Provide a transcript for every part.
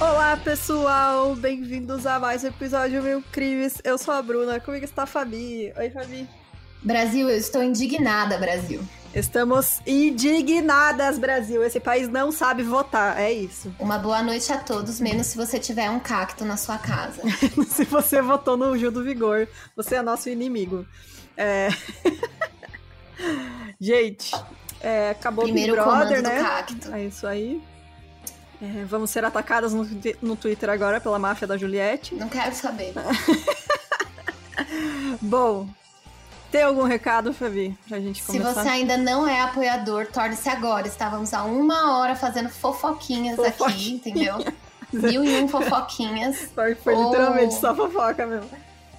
Olá pessoal, bem-vindos a mais um episódio Mil Crimes. Eu sou a Bruna, comigo está a Fabi. Oi, Fabi. Brasil, eu estou indignada, Brasil. Estamos indignadas, Brasil. Esse país não sabe votar, é isso. Uma boa noite a todos, menos se você tiver um cacto na sua casa. se você votou no Gil do Vigor, você é nosso inimigo. É... Gente, é, acabou Primeiro o Big Brother, né? do cacto. É isso aí. É, vamos ser atacadas no, no Twitter agora pela máfia da Juliette. Não quero saber. Bom, tem algum recado, Fabi, pra gente Se começar? você ainda não é apoiador, torne-se agora. Estávamos há uma hora fazendo fofoquinhas aqui, Fofoquinha. entendeu? Mil e um fofoquinhas. Foi, foi Oh. literalmente só fofoca mesmo.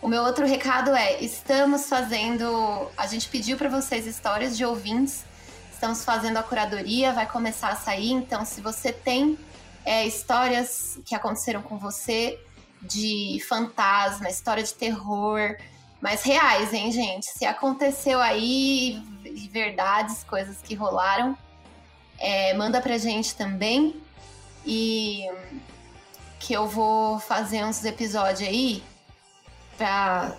O meu outro recado é: estamos fazendo. A gente pediu para vocês histórias de ouvintes. Estamos fazendo a curadoria, vai começar a sair. Então, se você tem é, histórias que aconteceram com você de fantasma, história de terror, mas reais, hein, gente? Se aconteceu aí, verdades, coisas que rolaram, é, manda pra gente também. E que eu vou fazer uns episódios aí pra.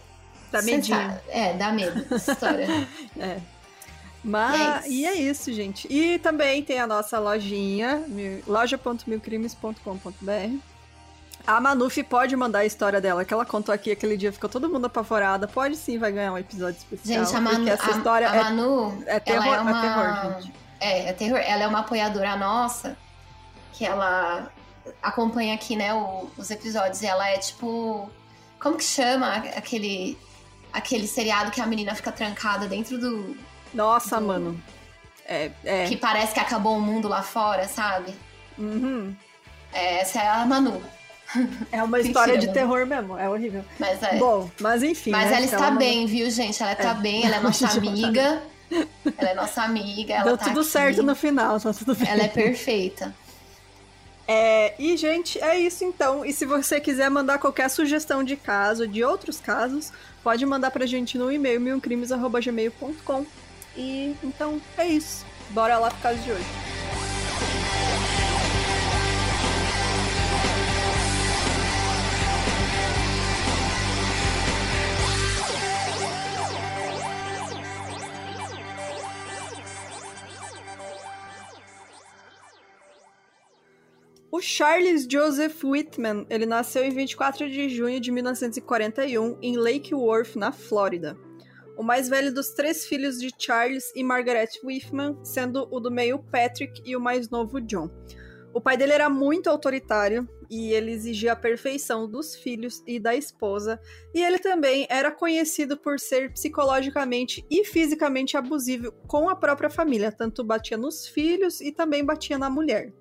Cê medinho. É, dá medo essa história. É. Mas, E e é é, isso. gente. E também tem a nossa lojinha, mil- loja.milcrimes.com.br. A Manuf pode mandar a história dela, que ela contou aqui aquele dia, ficou todo mundo apavorada. Pode sim, vai ganhar um episódio especial. Gente, a Manu, essa a- história a é- Manu, é, terror, ela é uma... é terror, gente. É, é terror. Ela é uma apoiadora nossa, que ela acompanha aqui, né, o- os episódios. E ela é tipo. Como que chama aquele, aquele seriado que a menina fica trancada dentro do. Nossa, do- mano. É, é. Que parece que acabou o mundo lá fora, sabe? Uhum. É, essa é a Manu. É uma Mentira, história de mano. terror mesmo, é horrível. Mas é. Bom, mas enfim. Mas né, ela está não- bem, viu, gente? Ela tá É. bem, ela é nossa vai amiga. Ela é nossa amiga. Ela Deu tá tudo aqui. certo no final, tá tudo bem. Ela é perfeita. É, e, gente, é isso então. E se você quiser mandar qualquer sugestão de caso, de outros casos, pode mandar pra gente no e-mail milcrimes.gmail.com. E então é isso. Bora lá pro caso de hoje. O Charles Joseph Whitman, ele nasceu em 24 de junho de 1941 em Lake Worth, na Flórida. O mais velho dos três filhos de Charles e Margaret Whitman, sendo o do meio Patrick e o mais novo John. O pai dele era muito autoritário e ele exigia a perfeição dos filhos e da esposa, e ele também era conhecido por ser psicologicamente e fisicamente abusivo com a própria família, tanto batia nos filhos e também batia na mulher.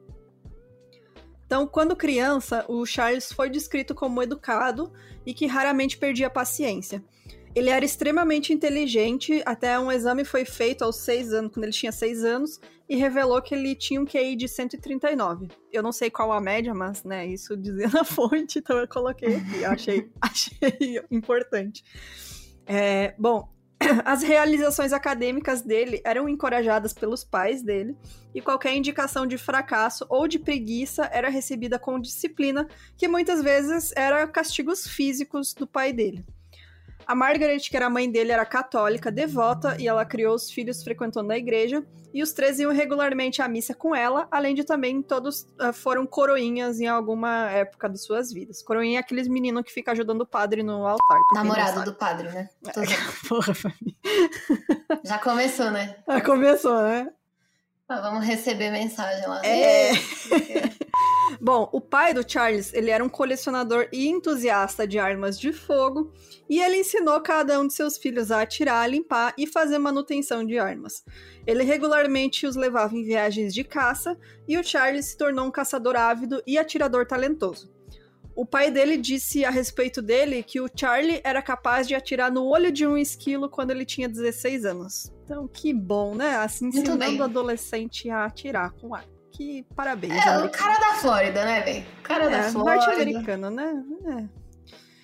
Então, quando criança, o Charles foi descrito como educado e que raramente perdia paciência. Ele era extremamente inteligente, até um exame foi feito aos seis anos, quando ele tinha seis anos, e revelou que ele tinha um QI de 139. Eu não sei qual a média, mas, né, isso dizia na fonte, então eu coloquei aqui, achei, achei importante. É, bom, as realizações acadêmicas dele eram encorajadas pelos pais dele, e qualquer indicação de fracasso ou de preguiça era recebida com disciplina, que muitas vezes era castigos físicos do pai dele. A Margaret, que era a mãe dele, era católica, devota, e ela criou os filhos frequentando a igreja, e os três iam regularmente à missa com ela, além de também todos ah, foram coroinhas em alguma época de suas vidas. Coroinha é aqueles meninos que ficam ajudando o padre no altar. Namorado do padre, né? Tô zoando. Porra, família. Já começou, né? Ah, começou, né? Ah, vamos receber mensagem lá. É. Bom, o pai do Charles, ele era um colecionador e entusiasta de armas de fogo, e ele ensinou cada um de seus filhos a atirar, limpar e fazer manutenção de armas. Ele regularmente os levava em viagens de caça, e o Charles se tornou um caçador ávido e atirador talentoso. O pai dele disse a respeito dele que o Charlie era capaz de atirar no olho de um esquilo quando ele tinha 16 anos. Então, que bom, né? Assim, ensinando o adolescente a atirar com arma. Que parabéns, É, o cara da Flórida, né, velho? Cara da É, Flórida. norte-americano, né? É.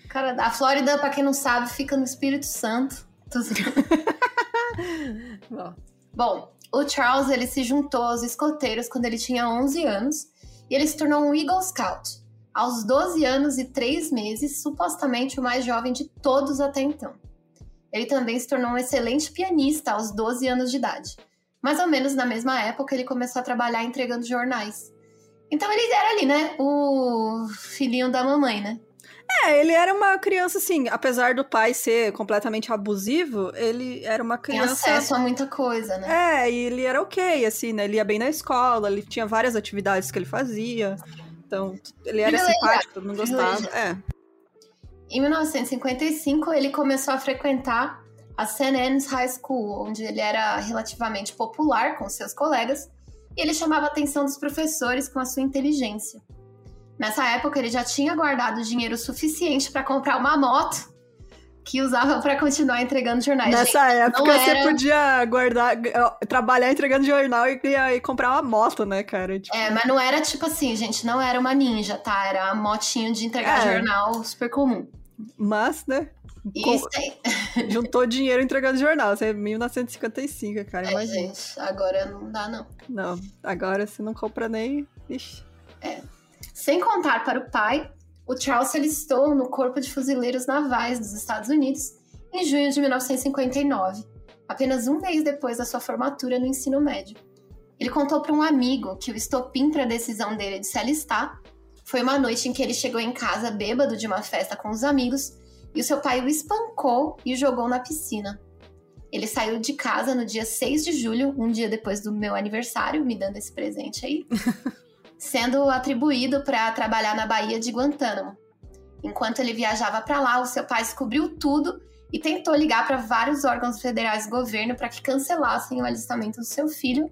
Cara, a Flórida, pra quem não sabe, fica no Espírito Santo. Bom. Bom, o Charles ele se juntou aos escoteiros quando ele tinha 11 anos e ele se tornou um Eagle Scout. Aos 12 anos e 3 meses, supostamente o mais jovem de todos até então. Ele também se tornou um excelente pianista aos 12 anos de idade. Mais ou menos na mesma época, ele começou a trabalhar entregando jornais. Então ele era ali, né? O filhinho da mamãe, né? É, ele era uma criança, assim, apesar do pai ser completamente abusivo, ele era uma criança. Tem acesso a muita coisa, né? É, e ele era ok, assim, né? Ele ia bem na escola, ele tinha várias atividades que ele fazia. Então, ele era simpático, todo mundo gostava. É. Em 1955, ele começou a frequentar a St. Anne's High School, onde ele era relativamente popular com seus colegas, e ele chamava a atenção dos professores com a sua inteligência. Nessa época, ele já tinha guardado dinheiro suficiente para comprar uma moto que usava para continuar entregando jornais. Nessa Gente, época você era- podia guardar, trabalhar entregando jornal e, e comprar uma moto, né, cara? Tipo, É, mas não era tipo assim, gente, não era uma ninja, tá? Era a motinho de entregar É. jornal super comum. Mas, né? E isso aí, juntou dinheiro entregando jornal. Isso é 1955, cara. é, Imagina. gente, agora não dá não. Não, agora você não compra nem. Ixi. Sem contar para o pai, o Charles se alistou no Corpo de Fuzileiros Navais dos Estados Unidos em junho de 1959, apenas um mês depois da sua formatura no ensino médio. Ele contou para um amigo que o estopim para a decisão dele de se alistar foi uma noite em que ele chegou em casa bêbado de uma festa com os amigos e o seu pai o espancou e o jogou na piscina. Ele saiu de casa no dia 6 de julho, um dia depois do meu aniversário, me dando esse presente aí sendo atribuído para trabalhar na Baía de Guantánamo. Enquanto ele viajava para lá, o seu pai descobriu tudo e tentou ligar para vários órgãos federais do governo para que cancelassem o alistamento do seu filho.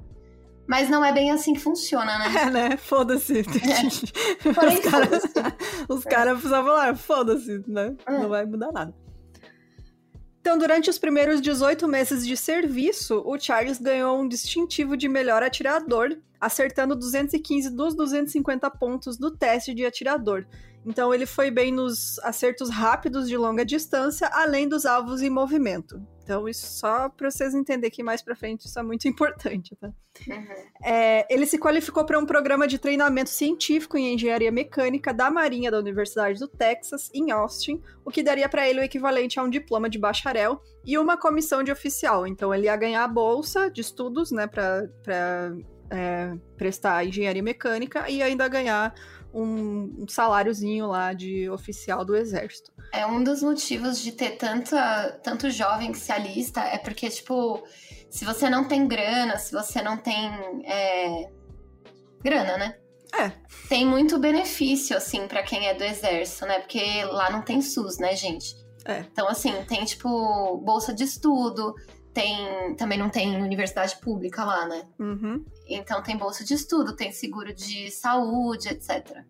Mas não é bem assim que funciona, né? É, né? Foda-se. Porém, os caras caras precisavam falar, foda-se, né? É. Não vai mudar nada. Então, durante os primeiros 18 meses de serviço, o Charles ganhou um distintivo de melhor atirador, acertando 215 dos 250 pontos do teste de atirador. Então, ele foi bem nos acertos rápidos de longa distância, além dos alvos em movimento. Então, isso só para vocês entenderem que mais pra frente isso é muito importante, tá? Uhum. É, ele se qualificou para um programa de treinamento científico em engenharia mecânica da Marinha da Universidade do Texas, em Austin, o que daria para ele o equivalente a um diploma de bacharel e uma comissão de oficial. Então ele ia ganhar a bolsa de estudos, né, para é, prestar engenharia mecânica e ainda ganhar um, um saláriozinho lá de oficial do exército. É um dos motivos de ter tanta, tanto jovem que se alista, é porque, tipo, se você não tem grana, se você não tem é, grana, né? É. Tem muito benefício, assim, pra quem é do exército, né? Porque lá não tem SUS, né, gente? É. Então, assim, tem, tipo, bolsa de estudo, tem. Também não tem universidade pública lá, né? Uhum. Então tem bolsa de estudo, tem seguro de saúde, etc.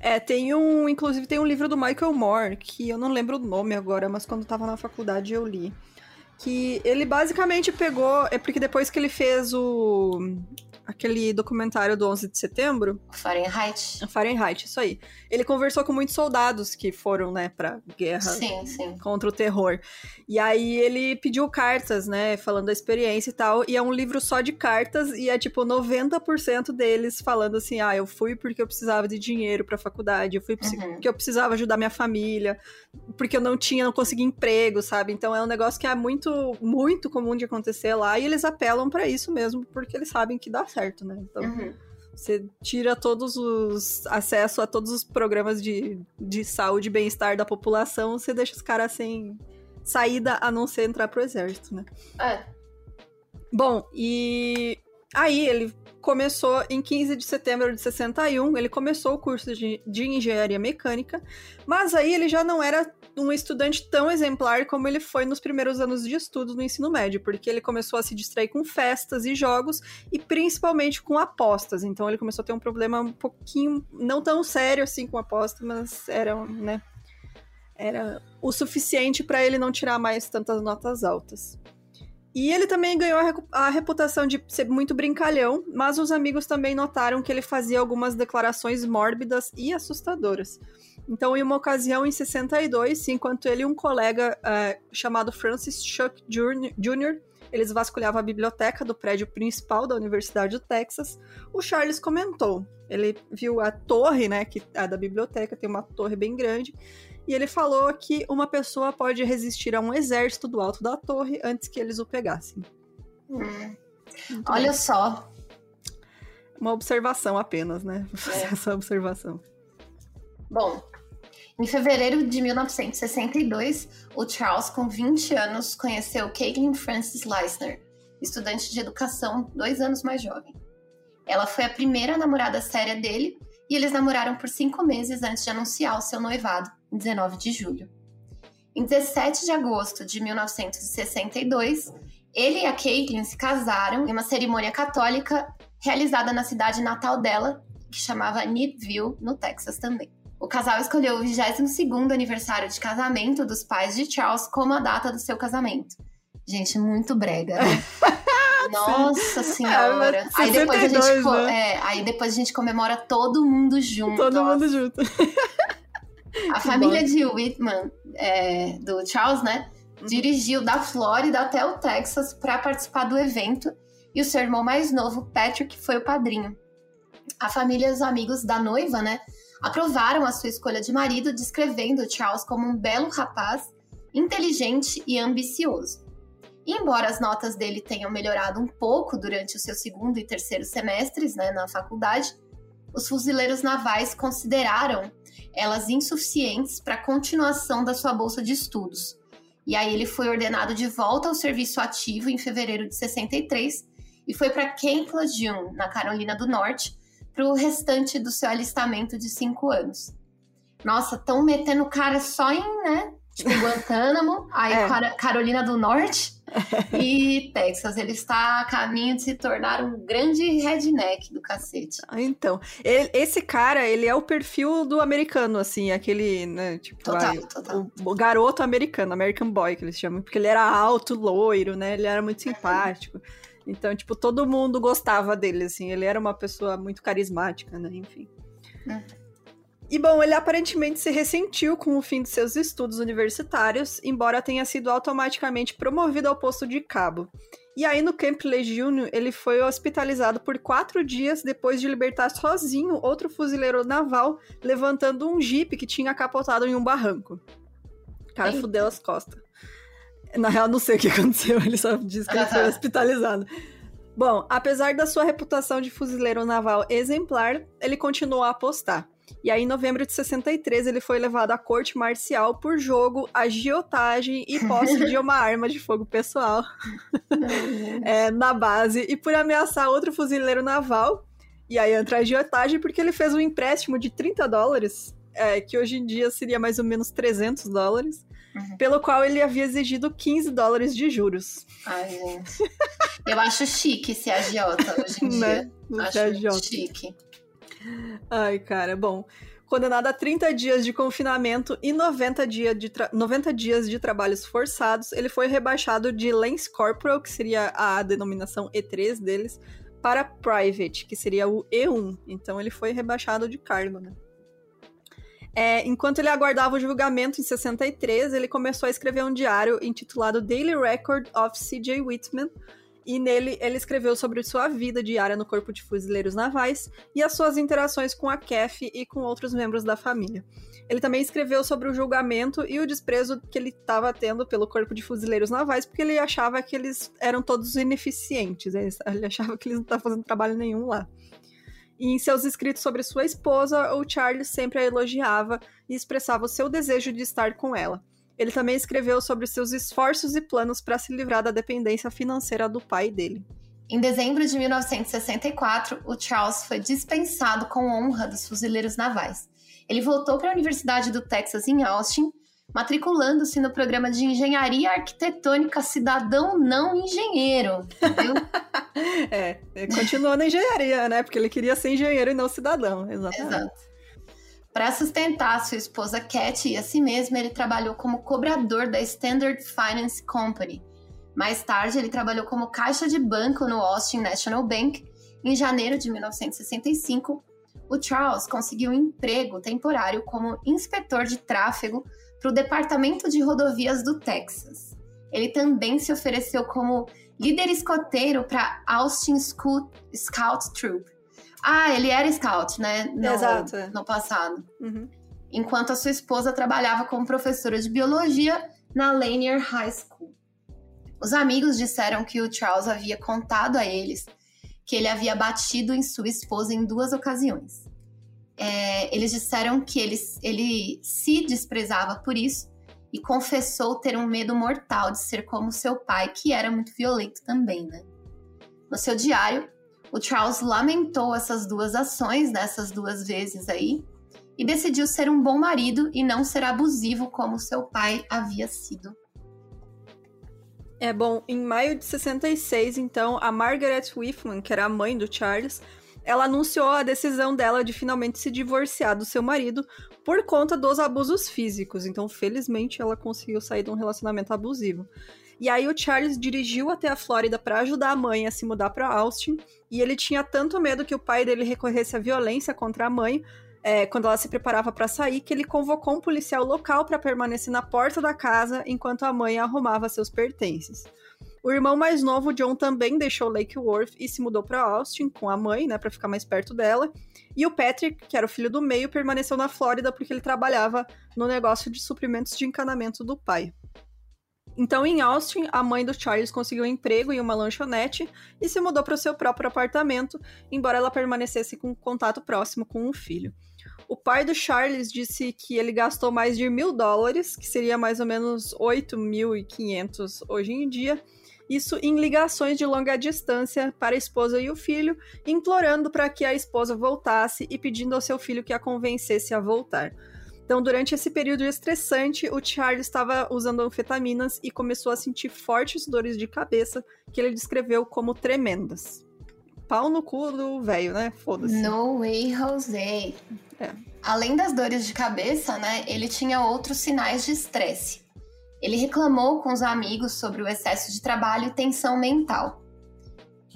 É, tem um. Inclusive, tem um livro do Michael Moore, que eu não lembro o nome agora, mas quando tava na faculdade eu li. Que ele basicamente pegou. É porque depois que ele fez o. Aquele documentário do 11 de setembro, Fahrenheit. Fahrenheit, isso aí. Ele conversou com muitos soldados que foram, né, pra guerra Sim, sim. contra o terror. E aí ele pediu cartas, né, falando da experiência e tal, e é um livro só de cartas e é tipo 90% deles falando assim: "Ah, eu fui porque eu precisava de dinheiro pra faculdade, eu fui Uhum. porque eu precisava ajudar minha família, porque eu não tinha, não conseguia emprego, sabe? Então é um negócio que é muito muito comum de acontecer lá e eles apelam pra isso mesmo, porque eles sabem que dá certo, né? Então, Uhum. você tira todos os acesso a todos os programas de, de saúde e bem-estar da população, você deixa os caras sem saída a não ser entrar pro exército, né? É. Bom, e aí ele começou em 15 de setembro de 61, ele começou o curso de, de engenharia mecânica, mas aí ele já não era um estudante tão exemplar como ele foi nos primeiros anos de estudo no ensino médio, porque ele começou a se distrair com festas e jogos e principalmente com apostas. Então ele começou a ter um problema um pouquinho, não tão sério assim com apostas, mas era, né, era o suficiente para ele não tirar mais tantas notas altas. E ele também ganhou a reputação de ser muito brincalhão, mas os amigos também notaram que ele fazia algumas declarações mórbidas e assustadoras. Então, em uma ocasião, em 62, enquanto ele e um colega uh, chamado Francis Chuck Jr., eles vasculhavam a biblioteca do prédio principal da Universidade do Texas, o Charles comentou. Ele viu a torre, né, que é da biblioteca, tem uma torre bem grande, e ele falou que uma pessoa pode resistir a um exército do alto da torre antes que eles o pegassem. Hum. Olha só. Uma observação apenas, né? Vou fazer é. essa observação. Bom, em fevereiro de 1962, o Charles, com 20 anos, conheceu Caitlin Frances Leisner, estudante de educação dois anos mais jovem. Ela foi a primeira namorada séria dele e eles namoraram por cinco meses antes de anunciar o seu noivado, em 19 de julho. Em 17 de agosto de 1962, ele e a Caitlin se casaram em uma cerimônia católica realizada na cidade natal dela, que chamava Needville, no Texas também. O casal escolheu o 22º aniversário de casamento dos pais de Charles como a data do seu casamento. Gente, muito brega. Né? Nossa senhora. É, aí, depois a gente, né? é, aí depois a gente comemora todo mundo junto. Todo ó. mundo junto. A família de Whitman, é, do Charles, né? Uhum. Dirigiu da Flórida até o Texas para participar do evento. E o seu irmão mais novo, Patrick, foi o padrinho. A família e os amigos da noiva, né? Aprovaram a sua escolha de marido, descrevendo Charles como um belo rapaz, inteligente e ambicioso. E embora as notas dele tenham melhorado um pouco durante o seu segundo e terceiro semestres né, na faculdade, os fuzileiros navais consideraram elas insuficientes para a continuação da sua bolsa de estudos. E aí ele foi ordenado de volta ao serviço ativo em fevereiro de 63 e foi para Camp Lejeune, na Carolina do Norte, para o restante do seu alistamento de cinco anos. Nossa, estão metendo o cara só em, né? Tipo, Guantánamo, aí é. Carolina do Norte e Texas. Ele está a caminho de se tornar um grande redneck do cacete. Ah, então, ele, esse cara, ele é o perfil do americano, assim, aquele, né, tipo, total, total. O, o, garoto americano, American Boy, que eles chamam, porque ele era alto, loiro, né, ele era muito simpático. Então, tipo, todo mundo gostava dele, assim. Ele era uma pessoa muito carismática, né? Enfim. É. E bom, ele aparentemente se ressentiu com o fim de seus estudos universitários, embora tenha sido automaticamente promovido ao posto de cabo. E aí, no Camp Lejeune, ele foi hospitalizado por quatro dias depois de libertar sozinho outro fuzileiro naval, levantando um jipe que tinha capotado em um barranco. O cara Eita. fudeu as costas. Na real, não sei o que aconteceu, ele só disse que ele foi hospitalizado. Bom, apesar da sua reputação de fuzileiro naval exemplar, ele continuou a apostar. E aí, em novembro de 63, ele foi levado à corte marcial por jogo, agiotagem e posse de uma arma de fogo pessoal é, na base e por ameaçar outro fuzileiro naval. E aí entra a agiotagem porque ele fez um empréstimo de 30 dólares, é, que hoje em dia seria mais ou menos 300 dólares, Uhum. Pelo qual ele havia exigido 15 dólares de juros. Ai, gente. Eu acho chique ser agiota hoje em né? dia. Acho agiota. chique. Ai, cara, bom. Condenado a 30 dias de confinamento e 90, dia de 90 dias de trabalhos forçados, ele foi rebaixado de Lance Corporal, que seria a denominação E3 deles, para Private, que seria o E1. Então ele foi rebaixado de cargo, né? É, enquanto ele aguardava o julgamento em 63, ele começou a escrever um diário intitulado Daily Record of C.J. Whitman, e nele ele escreveu sobre sua vida diária no Corpo de Fuzileiros Navais e as suas interações com a KEF e com outros membros da família. Ele também escreveu sobre o julgamento e o desprezo que ele estava tendo pelo Corpo de Fuzileiros Navais, porque ele achava que eles eram todos ineficientes, ele achava que eles não estavam fazendo trabalho nenhum lá. Em seus escritos sobre sua esposa, o Charles sempre a elogiava e expressava o seu desejo de estar com ela. Ele também escreveu sobre seus esforços e planos para se livrar da dependência financeira do pai dele. Em dezembro de 1964, o Charles foi dispensado com honra dos fuzileiros navais. Ele voltou para a Universidade do Texas em Austin matriculando-se no programa de Engenharia Arquitetônica Cidadão Não Engenheiro, entendeu? é, continuou na engenharia, né? Porque ele queria ser engenheiro e não cidadão, exatamente. Exato. Para sustentar sua esposa Cat e a si mesmo, ele trabalhou como cobrador da Standard Finance Company. Mais tarde, ele trabalhou como caixa de banco no Austin National Bank. Em janeiro de 1965, o Charles conseguiu um emprego temporário como inspetor de tráfego para o Departamento de Rodovias do Texas. Ele também se ofereceu como líder escoteiro para Austin Scout, Scout Troop. Ah, ele era scout, né? No, Exato. No passado. Uhum. Enquanto a sua esposa trabalhava como professora de biologia na Lanier High School. Os amigos disseram que o Charles havia contado a eles que ele havia batido em sua esposa em duas ocasiões. É, eles disseram que ele, ele se desprezava por isso e confessou ter um medo mortal de ser como seu pai, que era muito violento também, né? No seu diário, o Charles lamentou essas duas ações, nessas né, duas vezes aí, e decidiu ser um bom marido e não ser abusivo como seu pai havia sido. É bom, em maio de 66, então, a Margaret Whitman, que era a mãe do Charles, ela anunciou a decisão dela de finalmente se divorciar do seu marido por conta dos abusos físicos. Então, felizmente, ela conseguiu sair de um relacionamento abusivo. E aí o Charles dirigiu até a Flórida para ajudar a mãe a se mudar para Austin, e ele tinha tanto medo que o pai dele recorresse à violência contra a mãe, é, quando ela se preparava para sair, que ele convocou um policial local para permanecer na porta da casa enquanto a mãe arrumava seus pertences. O irmão mais novo, John, também deixou Lake Worth e se mudou para Austin com a mãe, né, para ficar mais perto dela. E o Patrick, que era o filho do meio, permaneceu na Flórida porque ele trabalhava no negócio de suprimentos de encanamento do pai. Então, em Austin, a mãe do Charles conseguiu um emprego em uma lanchonete e se mudou para o seu próprio apartamento, embora ela permanecesse com contato próximo com o filho. O pai do Charles disse que ele gastou mais de mil dólares, que seria mais ou menos 8.500 hoje em dia, isso em ligações de longa distância para a esposa e o filho, implorando para que a esposa voltasse e pedindo ao seu filho que a convencesse a voltar. Então, durante esse período estressante, o Charles estava usando anfetaminas e começou a sentir fortes dores de cabeça que ele descreveu como tremendas. Pau no cu do velho, né? Foda-se. No way, Jose. É. Além das dores de cabeça, né, ele tinha outros sinais de estresse. Ele reclamou com os amigos sobre o excesso de trabalho e tensão mental.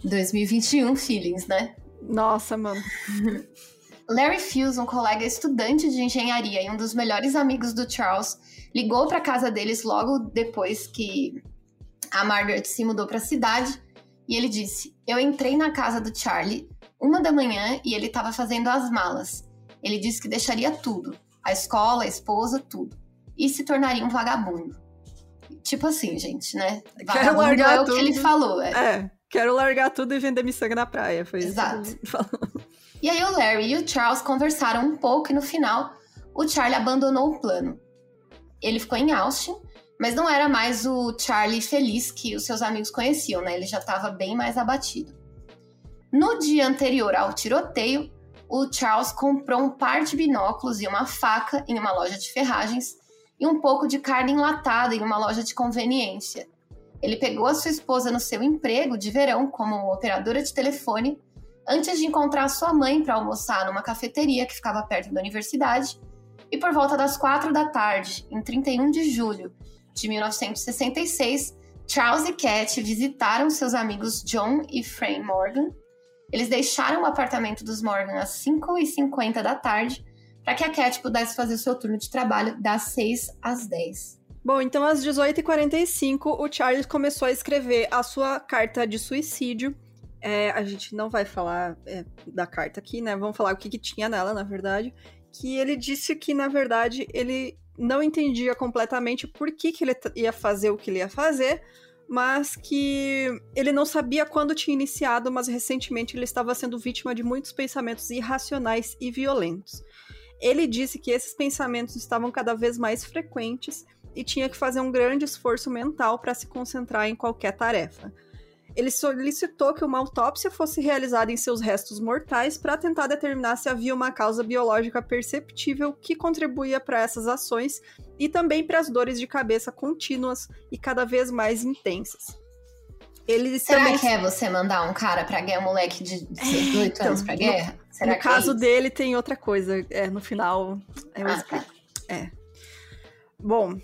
2021 feelings, né? Nossa, mano. Larry Fuse, um colega estudante de engenharia e um dos melhores amigos do Charles, ligou para casa deles logo depois que a Margaret se mudou para a cidade e ele disse: Eu entrei na casa do Charlie uma da manhã e ele estava fazendo as malas. Ele disse que deixaria tudo: a escola, a esposa, tudo. E se tornaria um vagabundo. Tipo assim, gente, né? Quero largar é o tudo. que ele falou. É. é, quero largar tudo e vender miçanga na praia. Foi Exato. isso que ele falou. E aí o Larry e o Charles conversaram um pouco e no final o Charlie abandonou o plano. Ele ficou em Austin, mas não era mais o Charlie feliz que os seus amigos conheciam, né? Ele já estava bem mais abatido. No dia anterior ao tiroteio, o Charles comprou um par de binóculos e uma faca em uma loja de ferragens e um pouco de carne enlatada em uma loja de conveniência. Ele pegou a sua esposa no seu emprego de verão como operadora de telefone antes de encontrar sua mãe para almoçar numa cafeteria que ficava perto da universidade. E por volta das quatro da tarde, em 31 de julho de 1966, Charles e Cat visitaram seus amigos John e Fran Morgan. Eles deixaram o apartamento dos Morgan às 5h50 da tarde para que a Cat pudesse fazer seu turno de trabalho das 6 às 10. Bom, então às 18h45, o Charles começou a escrever a sua carta de suicídio. É, a gente não vai falar é, da carta aqui, né? Vamos falar o que, que tinha nela, na verdade. Que ele disse que, na verdade, ele não entendia completamente por que, que ele ia fazer o que ele ia fazer, mas que ele não sabia quando tinha iniciado, mas recentemente ele estava sendo vítima de muitos pensamentos irracionais e violentos. Ele disse que esses pensamentos estavam cada vez mais frequentes e tinha que fazer um grande esforço mental para se concentrar em qualquer tarefa. Ele solicitou que uma autópsia fosse realizada em seus restos mortais para tentar determinar se havia uma causa biológica perceptível que contribuía para essas ações e também para as dores de cabeça contínuas e cada vez mais intensas. Ele Será também... que é você mandar um cara pra guerra, um moleque de 18 é, então, anos pra guerra? No, Será no é caso é dele tem outra coisa. É, no final eu ah, explico. Tá. É. Bom,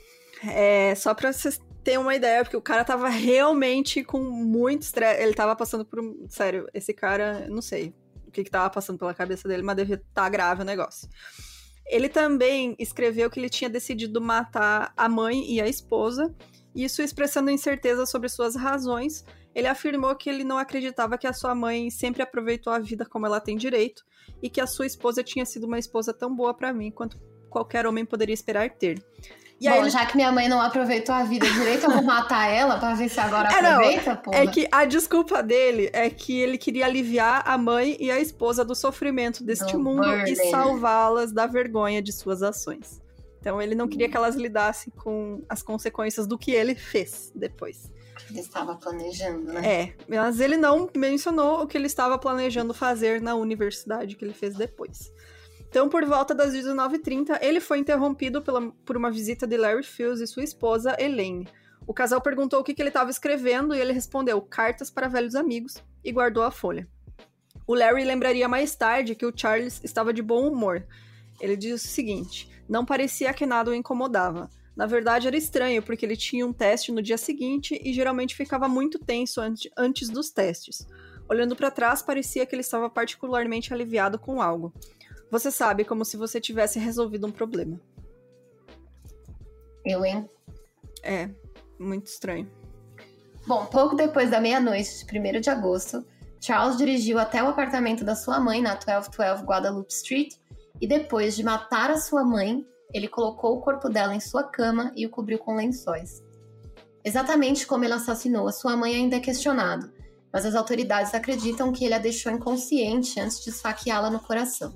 é, só pra vocês terem uma ideia, porque o cara tava realmente com muito estresse. Ele tava passando por um. Sério, esse cara, não sei. que, que tava passando pela cabeça dele, mas devia estar tá grave o negócio. Ele também escreveu que ele tinha decidido matar a mãe e a esposa, isso expressando incerteza sobre suas razões. Ele afirmou que ele não acreditava que a sua mãe sempre aproveitou a vida como ela tem direito e que a sua esposa tinha sido uma esposa tão boa para mim quanto qualquer homem poderia esperar ter. E Bom, ele... já que minha mãe não aproveitou a vida direito, eu vou matar ela pra ver se agora é, aproveita, pô. É que a desculpa dele é que ele queria aliviar a mãe e a esposa do sofrimento deste do mundo burden. e salvá-las da vergonha de suas ações. Então ele não queria que elas lidassem com as consequências do que ele fez depois. Ele estava planejando, né? É, mas ele não mencionou o que ele estava planejando fazer na universidade que ele fez depois. Então, por volta das 19h30, ele foi interrompido pela, por uma visita de Larry Fields e sua esposa, Elaine. O casal perguntou o que, que ele estava escrevendo e ele respondeu cartas para velhos amigos e guardou a folha. O Larry lembraria mais tarde que o Charles estava de bom humor. Ele disse o seguinte: não parecia que nada o incomodava. Na verdade, era estranho, porque ele tinha um teste no dia seguinte e geralmente ficava muito tenso antes dos testes. Olhando para trás, parecia que ele estava particularmente aliviado com algo. Você sabe, como se você tivesse resolvido um problema. Eu, hein? É, muito estranho. Bom, pouco depois da meia-noite de 1 de agosto, Charles dirigiu até o apartamento da sua mãe na 1212 Guadalupe Street e depois de matar a sua mãe, ele colocou o corpo dela em sua cama e o cobriu com lençóis. Exatamente como ele assassinou a sua mãe ainda é questionado, mas as autoridades acreditam que ele a deixou inconsciente antes de esfaqueá-la no coração.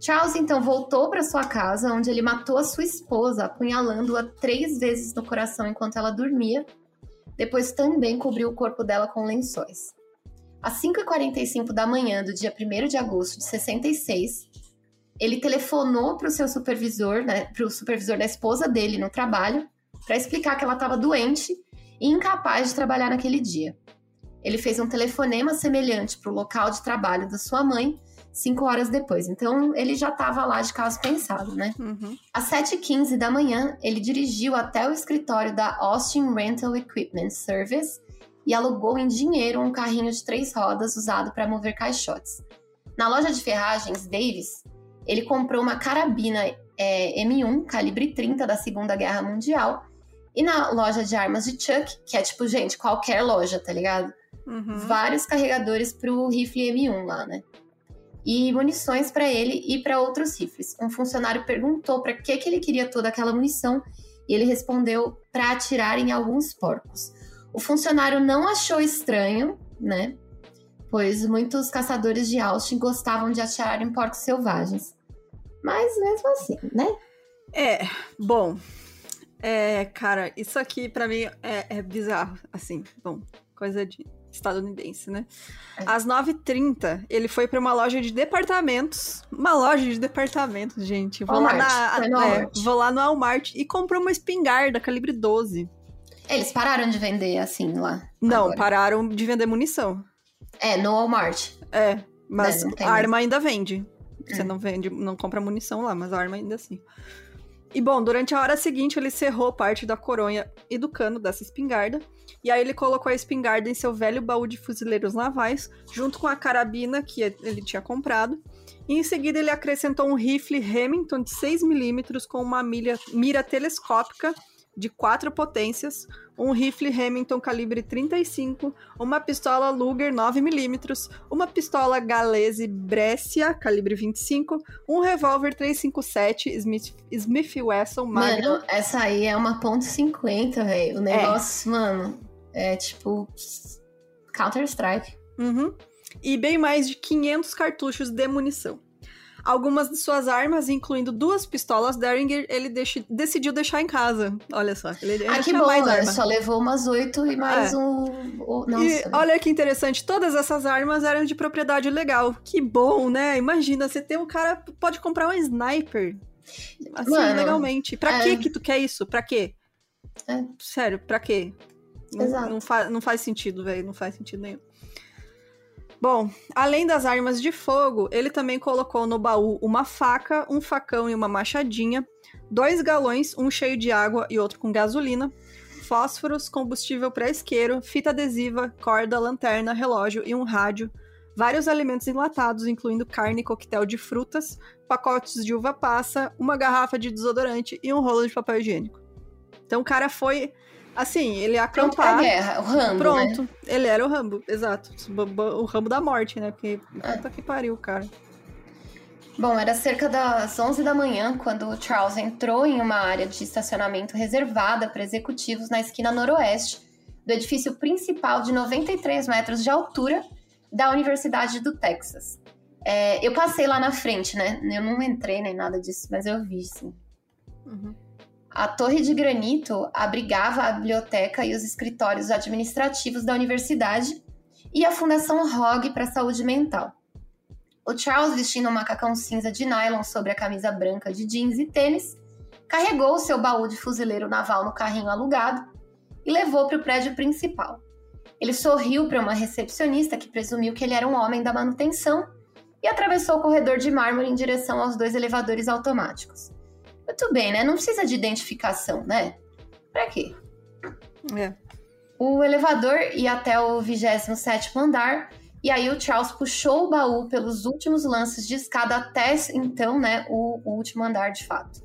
Charles então voltou para sua casa, onde ele matou a sua esposa, apunhalando-a três vezes no coração enquanto ela dormia. Depois também cobriu o corpo dela com lençóis. Às 5h45 da manhã do dia 1 de agosto de 66, ele telefonou para o seu supervisor, né, para o supervisor da esposa dele no trabalho, para explicar que ela estava doente e incapaz de trabalhar naquele dia. Ele fez um telefonema semelhante para o local de trabalho da sua mãe cinco horas depois. Então ele já estava lá de caso pensado, né? Uhum. Às 7h15 da manhã, ele dirigiu até o escritório da Austin Rental Equipment Service e alugou em dinheiro um carrinho de três rodas usado para mover caixotes. Na loja de ferragens Davis, ele comprou uma carabina é, M1 calibre 30 da Segunda Guerra Mundial. E na loja de armas de Chuck, que é tipo, gente, qualquer loja, tá ligado? Uhum. Vários carregadores pro rifle M1 lá, né? e munições para ele e para outros rifles. Um funcionário perguntou para que, que ele queria toda aquela munição e ele respondeu para atirar em alguns porcos. O funcionário não achou estranho, né? Pois muitos caçadores de Austin gostavam de atirar em porcos selvagens. Mas mesmo assim, né? É, bom. É, cara, isso aqui para mim é, é bizarro, assim. Bom, coisa de estadunidense, né? É. Às 9h30, ele foi para uma loja de departamentos. Uma loja de departamentos, gente. Vou Walmart, lá na. É, vou lá no Walmart e comprou uma espingarda calibre 12. Eles pararam de vender assim lá? Não, agora. pararam de vender munição. É, no Walmart. É, mas é, a arma ainda vende. Você hum. não vende, não compra munição lá, mas a arma ainda assim. E bom, durante a hora seguinte, ele cerrou parte da coronha e do cano dessa espingarda. E aí ele colocou a espingarda em seu velho baú de fuzileiros navais, junto com a carabina que ele tinha comprado. E em seguida ele acrescentou um rifle Remington de 6mm com uma milha, mira telescópica de quatro potências, um rifle Remington calibre 35, uma pistola Luger 9mm, uma pistola Galese Brescia calibre 25, um revólver 357 Smith, Smith Wesson Magnum. Mano, essa aí é uma ponto .50, velho. O negócio, é. mano, é tipo Counter-Strike. Uhum. E bem mais de 500 cartuchos de munição. Algumas de suas armas, incluindo duas pistolas Derringer, ele decidiu deixar em casa. Olha só. Ele, ah, que bom, né? Só levou umas oito e mais é. um. Nossa. E olha que interessante, todas essas armas eram de propriedade legal. Que bom, né? Imagina, você tem um cara pode comprar um sniper. Assim, Mano, legalmente. Pra é... que que tu quer isso? Pra quê? É. Sério, pra quê? Exato. Não, não, fa não faz sentido, velho. Não faz sentido nenhum. Bom, além das armas de fogo, ele também colocou no baú uma faca, um facão e uma machadinha, dois galões, um cheio de água e outro com gasolina, fósforos, combustível para isqueiro, fita adesiva, corda, lanterna, relógio e um rádio, vários alimentos enlatados, incluindo carne e coquetel de frutas, pacotes de uva passa, uma garrafa de desodorante e um rolo de papel higiênico. Então o cara foi assim, ele ia acampar. Pronto pra guerra, o Rambo, Pronto, né? ele era o Rambo, exato. O Rambo da morte, né? Porque é. puta que pariu, cara. Bom, era cerca das 11 da manhã quando o Charles entrou em uma área de estacionamento reservada para executivos na esquina noroeste do edifício principal de 93 metros de altura da Universidade do Texas. É, eu passei lá na frente, né? Eu não entrei nem nada disso, mas eu vi, sim. Uhum. A torre de granito abrigava a biblioteca e os escritórios administrativos da universidade e a Fundação ROG para a Saúde Mental. O Charles, vestindo um macacão cinza de nylon sobre a camisa branca de jeans e tênis, carregou seu baú de fuzileiro naval no carrinho alugado e levou para o prédio principal. Ele sorriu para uma recepcionista que presumiu que ele era um homem da manutenção e atravessou o corredor de mármore em direção aos dois elevadores automáticos. Muito bem, né? Não precisa de identificação, né? Pra quê? É. O elevador ia até o 27 andar, e aí o Charles puxou o baú pelos últimos lances de escada até então, né, o, o último andar de fato.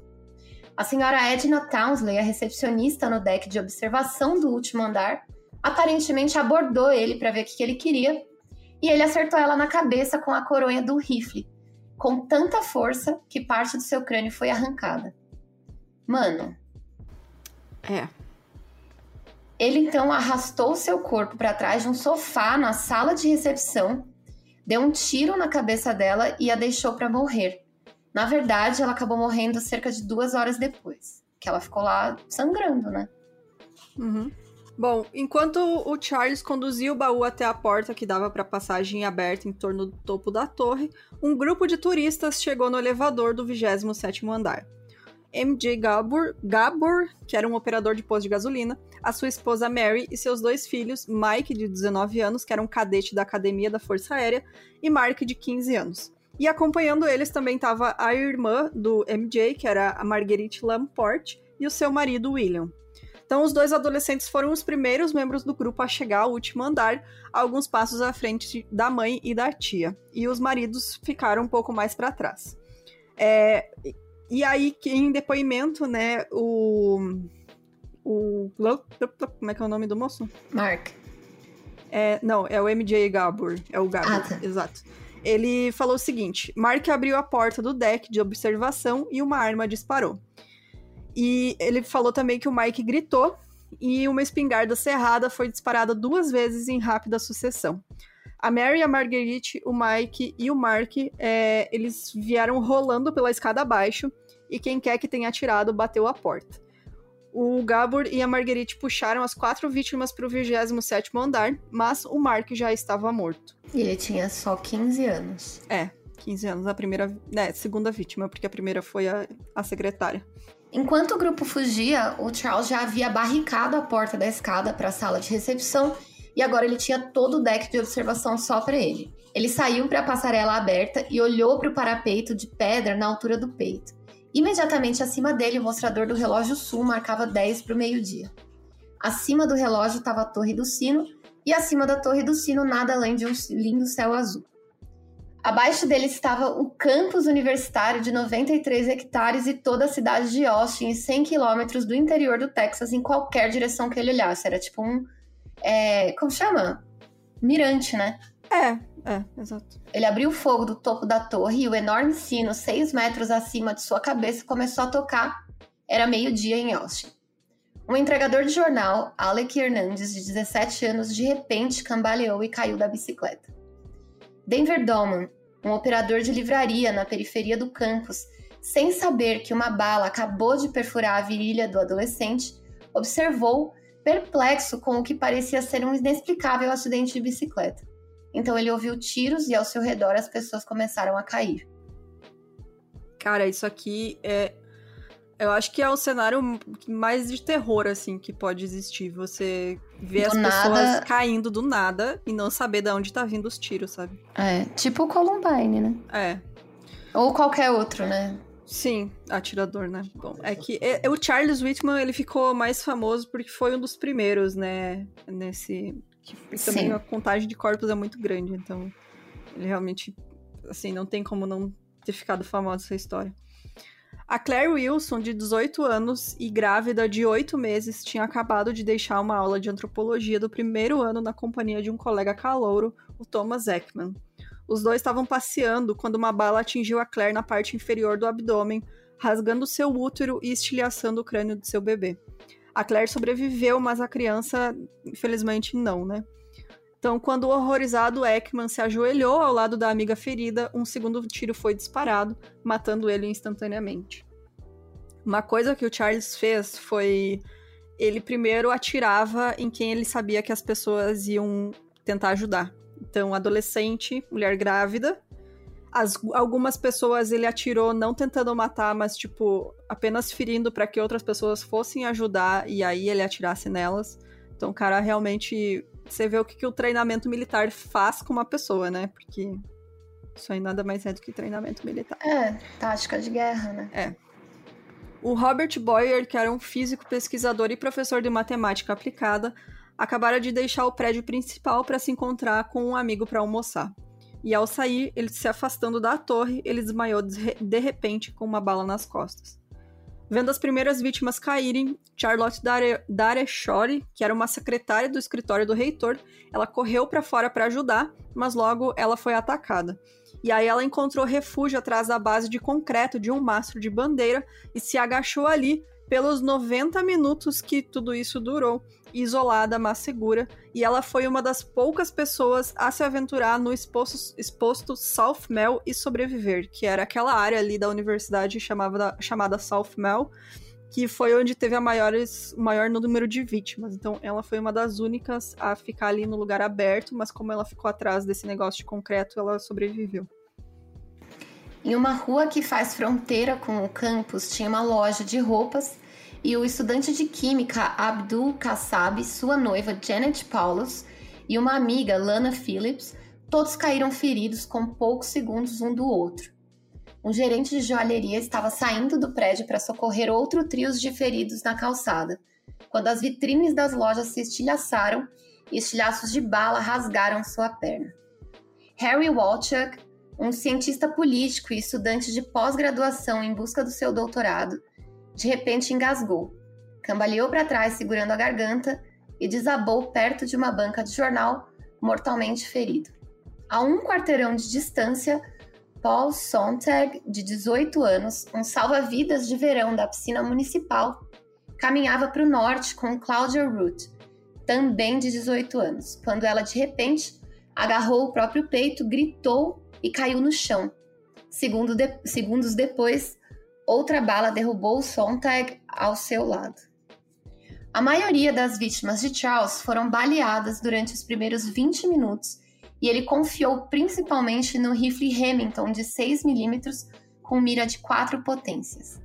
A senhora Edna Townsley, a recepcionista no deck de observação do último andar, aparentemente abordou ele para ver o que, que ele queria, e ele acertou ela na cabeça com a coronha do rifle, com tanta força que parte do seu crânio foi arrancada. Mano. É. Ele então arrastou seu corpo para trás de um sofá na sala de recepção, deu um tiro na cabeça dela e a deixou para morrer. Na verdade, ela acabou morrendo cerca de duas horas depois, que ela ficou lá sangrando, né? Uhum. Bom, enquanto o Charles conduzia o baú até a porta que dava para passagem aberta em torno do topo da torre, um grupo de turistas chegou no elevador do 27º andar. MJ Gabor, Gabor, que era um operador de posto de gasolina, a sua esposa Mary e seus dois filhos, Mike, de 19 anos, que era um cadete da Academia da Força Aérea, e Mark, de 15 anos. E acompanhando eles também estava a irmã do MJ, que era a Marguerite Lamport, e o seu marido William. Então, os dois adolescentes foram os primeiros membros do grupo a chegar ao último andar, alguns passos à frente da mãe e da tia. E os maridos ficaram um pouco mais para trás. É, e aí, em depoimento, né, o, o. Como é que é o nome do moço? Mark. É, não, é o MJ Gabor. É o Gabor, ah, tá. exato. Ele falou o seguinte: Mark abriu a porta do deck de observação e uma arma disparou. E ele falou também que o Mike gritou e uma espingarda cerrada foi disparada duas vezes em rápida sucessão. A Mary, a Marguerite, o Mike e o Mark, é, eles vieram rolando pela escada abaixo e quem quer que tenha atirado bateu a porta. O Gabor e a Marguerite puxaram as quatro vítimas para o 27º andar, mas o Mark já estava morto. E ele tinha só 15 anos. É, 15 anos. A primeira, né, segunda vítima, porque a primeira foi a, a secretária. Enquanto o grupo fugia, o Charles já havia barricado a porta da escada para a sala de recepção e agora ele tinha todo o deck de observação só para ele. Ele saiu para a passarela aberta e olhou para o parapeito de pedra na altura do peito. Imediatamente acima dele, o mostrador do relógio sul marcava 10 para o meio-dia. Acima do relógio estava a torre do sino e acima da torre do sino nada além de um lindo céu azul. Abaixo dele estava o campus universitário de 93 hectares e toda a cidade de Austin, e 100 quilômetros do interior do Texas, em qualquer direção que ele olhasse. Era tipo um. É, como chama? Mirante, né? É, é, exato. Ele abriu o fogo do topo da torre e o enorme sino, seis metros acima de sua cabeça, começou a tocar. Era meio-dia em Austin. Um entregador de jornal, Alec Hernandes, de 17 anos, de repente cambaleou e caiu da bicicleta. Denver Dolman, um operador de livraria na periferia do campus, sem saber que uma bala acabou de perfurar a virilha do adolescente, observou, perplexo com o que parecia ser um inexplicável acidente de bicicleta. Então ele ouviu tiros e ao seu redor as pessoas começaram a cair. Cara, isso aqui é eu acho que é o cenário mais de terror, assim, que pode existir. Você ver do as nada... pessoas caindo do nada e não saber de onde tá vindo os tiros, sabe? É, tipo o Columbine, né? É. Ou qualquer outro, né? Sim, atirador, né? Bom, é que é, o Charles Whitman, ele ficou mais famoso porque foi um dos primeiros, né? Nesse... Que também Sim. a contagem de corpos é muito grande, então... Ele realmente, assim, não tem como não ter ficado famosa essa história. A Claire Wilson, de 18 anos e grávida de 8 meses, tinha acabado de deixar uma aula de antropologia do primeiro ano na companhia de um colega calouro, o Thomas Ekman. Os dois estavam passeando quando uma bala atingiu a Claire na parte inferior do abdômen, rasgando seu útero e estilhaçando o crânio de seu bebê. A Claire sobreviveu, mas a criança, infelizmente, não, né? Então, quando o horrorizado Ekman se ajoelhou ao lado da amiga ferida, um segundo tiro foi disparado, matando ele instantaneamente. Uma coisa que o Charles fez foi. Ele primeiro atirava em quem ele sabia que as pessoas iam tentar ajudar. Então, adolescente, mulher grávida. As, algumas pessoas ele atirou não tentando matar, mas, tipo, apenas ferindo para que outras pessoas fossem ajudar e aí ele atirasse nelas. Então, o cara realmente você vê o que, que o treinamento militar faz com uma pessoa, né? Porque isso aí nada mais é do que treinamento militar. É, tática de guerra, né? É. O Robert Boyer, que era um físico, pesquisador e professor de matemática aplicada, acabara de deixar o prédio principal para se encontrar com um amigo para almoçar. E ao sair, ele se afastando da torre, ele desmaiou de repente com uma bala nas costas. Vendo as primeiras vítimas caírem, Charlotte Dareshore, que era uma secretária do escritório do reitor, ela correu para fora para ajudar, mas logo ela foi atacada. E aí ela encontrou refúgio atrás da base de concreto de um mastro de bandeira e se agachou ali pelos 90 minutos que tudo isso durou, isolada, mas segura, e ela foi uma das poucas pessoas a se aventurar no exposto, exposto South Mel e sobreviver, que era aquela área ali da universidade chamada, South Mel, que foi onde teve a maiores, o maior número de vítimas. Então, ela foi uma das únicas a ficar ali no lugar aberto, mas como ela ficou atrás desse negócio de concreto, ela sobreviveu. Em uma rua que faz fronteira com o campus, tinha uma loja de roupas e o estudante de química Abdul Kassab, sua noiva Janet Paulus e uma amiga Lana Phillips, todos caíram feridos com poucos segundos um do outro. Um gerente de joalheria estava saindo do prédio para socorrer outro trio de feridos na calçada, quando as vitrines das lojas se estilhaçaram e estilhaços de bala rasgaram sua perna. Harry Walchuk, um cientista político e estudante de pós-graduação em busca do seu doutorado, de repente engasgou, cambaleou para trás segurando a garganta e desabou perto de uma banca de jornal, mortalmente ferido. A um quarteirão de distância, Paul Sontag, de 18 anos, um salva-vidas de verão da piscina municipal, caminhava para o norte com Claudia Root, também de 18 anos, quando ela de repente agarrou o próprio peito, gritou e caiu no chão. Segundo de, segundos depois, outra bala derrubou Sontag ao seu lado. A maioria das vítimas de Charles foram baleadas durante os primeiros 20 minutos e ele confiou principalmente no rifle Remington de 6mm com mira de quatro potências.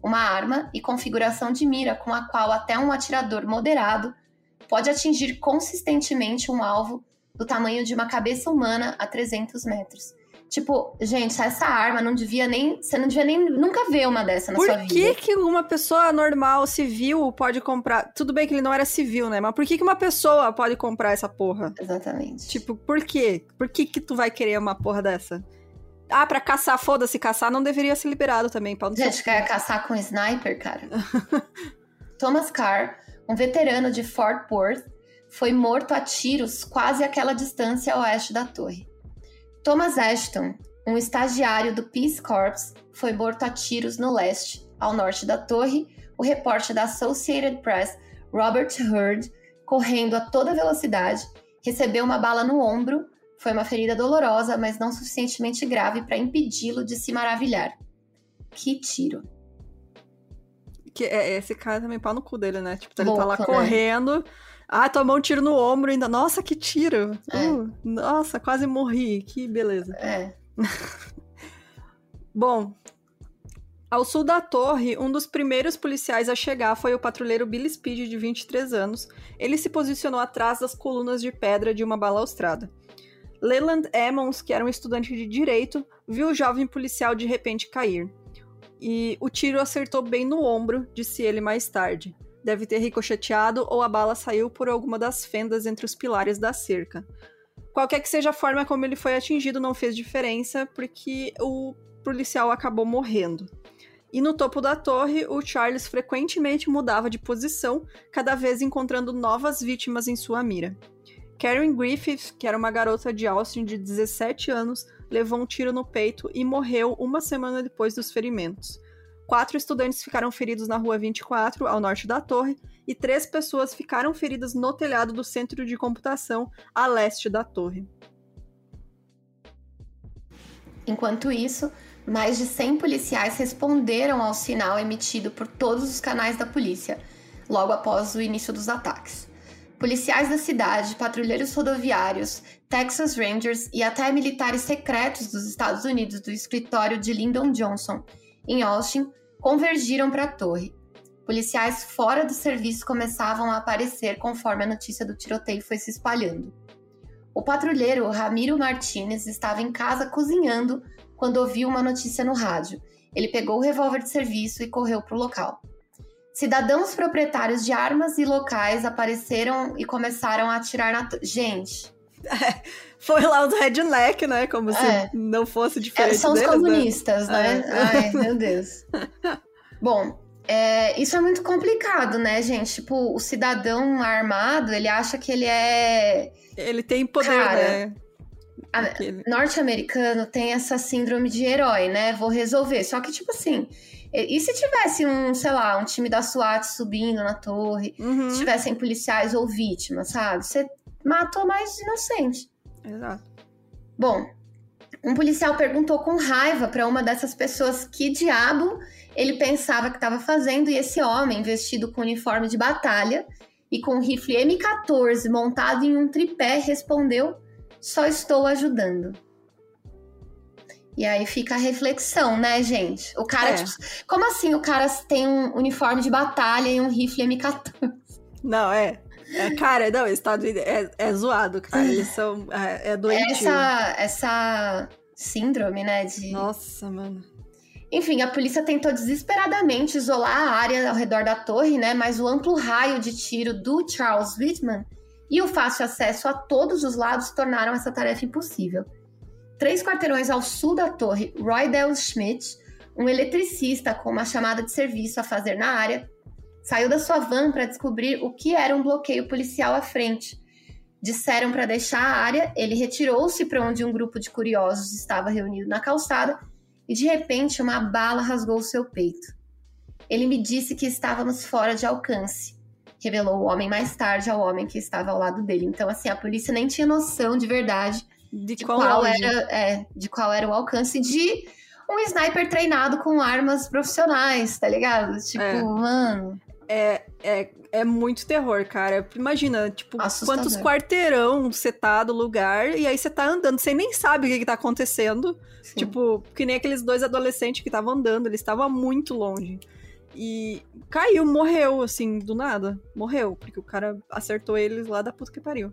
Uma arma e configuração de mira com a qual até um atirador moderado pode atingir consistentemente um alvo do tamanho de uma cabeça humana a 300 metros, Tipo, gente, essa arma não devia nem. Você não devia nem nunca ver uma dessa na por sua vida. Por que, que uma pessoa normal, civil, pode comprar? Tudo bem que ele não era civil, né? Mas por que, que uma pessoa pode comprar essa porra? Exatamente. Tipo, por quê? Por que, que tu vai querer uma porra dessa? Ah, pra caçar, foda-se, caçar não deveria ser liberado também. Pra gente, quer caçar com sniper, cara? Thomas Carr, um veterano de Fort Worth, foi morto a tiros quase àquela distância a oeste da torre. Thomas Ashton, um estagiário do Peace Corps, foi morto a tiros no leste, ao norte da torre. O repórter da Associated Press, Robert Hurd, correndo a toda velocidade, recebeu uma bala no ombro. Foi uma ferida dolorosa, mas não suficientemente grave para impedi-lo de se maravilhar. Que tiro! Que é, esse cara também pau no cu dele, né? Tipo, ele tá lá né? correndo. Ah, tomou um tiro no ombro ainda. Nossa, que tiro! É. Uh, nossa, quase morri. Que beleza. É. Bom, ao sul da torre, um dos primeiros policiais a chegar foi o patrulheiro Billy Speed, de 23 anos. Ele se posicionou atrás das colunas de pedra de uma balaustrada. Leland Emmons, que era um estudante de direito, viu o jovem policial de repente cair. E o tiro acertou bem no ombro, disse ele mais tarde deve ter ricocheteado ou a bala saiu por alguma das fendas entre os pilares da cerca. Qualquer que seja a forma como ele foi atingido, não fez diferença, porque o policial acabou morrendo. E no topo da torre, o Charles frequentemente mudava de posição, cada vez encontrando novas vítimas em sua mira. Karen Griffith, que era uma garota de Austin de 17 anos, levou um tiro no peito e morreu uma semana depois dos ferimentos. Quatro estudantes ficaram feridos na rua 24, ao norte da torre, e três pessoas ficaram feridas no telhado do centro de computação, a leste da torre. Enquanto isso, mais de 100 policiais responderam ao sinal emitido por todos os canais da polícia, logo após o início dos ataques. Policiais da cidade, patrulheiros rodoviários, Texas Rangers e até militares secretos dos Estados Unidos do escritório de Lyndon Johnson, em Austin, convergiram para a torre. Policiais fora do serviço começavam a aparecer conforme a notícia do tiroteio foi se espalhando. O patrulheiro Ramiro Martinez estava em casa cozinhando quando ouviu uma notícia no rádio. Ele pegou o revólver de serviço e correu para o local. Cidadãos proprietários de armas e locais apareceram e começaram a atirar na. Gente. É, foi lá os redneck, né? Como se é. não fosse diferente. É, são os deles, né? comunistas, né? né? Ai, meu Deus. Bom, é, isso é muito complicado, né, gente? Tipo, o cidadão armado, ele acha que ele é. Ele tem poder, Cara, né? Norte-americano tem essa síndrome de herói, né? Vou resolver. Só que, tipo assim, e se tivesse um, sei lá, um time da SWAT subindo na torre, uhum. se tivessem policiais ou vítimas, sabe? Você matou mais inocente. Exato. Bom, um policial perguntou com raiva para uma dessas pessoas que diabo ele pensava que estava fazendo, e esse homem, vestido com uniforme de batalha e com um rifle M14 montado em um tripé, respondeu só estou ajudando. E aí fica a reflexão, né, gente? O cara, é. tipo, como assim o cara tem um uniforme de batalha e um rifle M14? Não, é. É cara, não, Estados Unidos é, é zoado, cara. Eles são. É, é doentio. Essa, essa síndrome, né? De... Nossa, mano. Enfim, a polícia tentou desesperadamente isolar a área ao redor da torre, né? Mas o amplo raio de tiro do Charles Whitman e o fácil acesso a todos os lados tornaram essa tarefa impossível. Três quarteirões ao sul da torre, Roy Del Schmidt, um eletricista com uma chamada de serviço a fazer na área, saiu da sua van para descobrir o que era um bloqueio policial à frente. Disseram para deixar a área, ele retirou-se para onde um grupo de curiosos estava reunido na calçada e de repente uma bala rasgou seu peito. Ele me disse que estávamos fora de alcance revelou o homem mais tarde ao homem que estava ao lado dele. Então, assim, a polícia nem tinha noção de verdade de, de qual, qual era, é, de qual era o alcance de um sniper treinado com armas profissionais, tá ligado? Tipo, é. mano. É, é, é muito terror, cara. Imagina, tipo, Assustador. quantos quarteirão você tá do lugar e aí você tá andando, você nem sabe o que, que tá acontecendo. Sim. Tipo, que nem aqueles dois adolescentes que estavam andando, eles estavam muito longe. E caiu, morreu, assim, do nada. Morreu, porque o cara acertou eles lá da puta que pariu.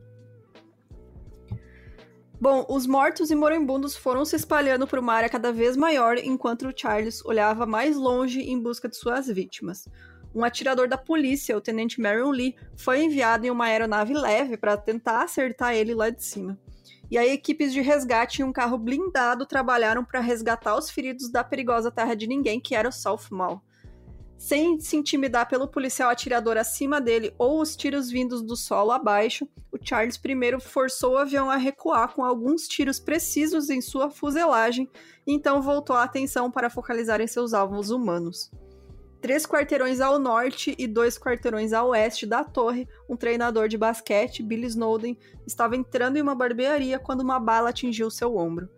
Bom, os mortos e moribundos foram se espalhando por uma área cada vez maior enquanto o Charles olhava mais longe em busca de suas vítimas. Um atirador da polícia, o tenente Marion Lee, foi enviado em uma aeronave leve para tentar acertar ele lá de cima. E aí, equipes de resgate em um carro blindado trabalharam para resgatar os feridos da perigosa terra de ninguém, que era o South Mall. Sem se intimidar pelo policial atirador acima dele ou os tiros vindos do solo abaixo, o Charles I forçou o avião a recuar com alguns tiros precisos em sua fuselagem e então voltou a atenção para focalizar em seus alvos humanos. Três quarteirões ao norte e dois quarteirões a oeste da torre, um treinador de basquete, Billy Snowden, estava entrando em uma barbearia quando uma bala atingiu seu ombro.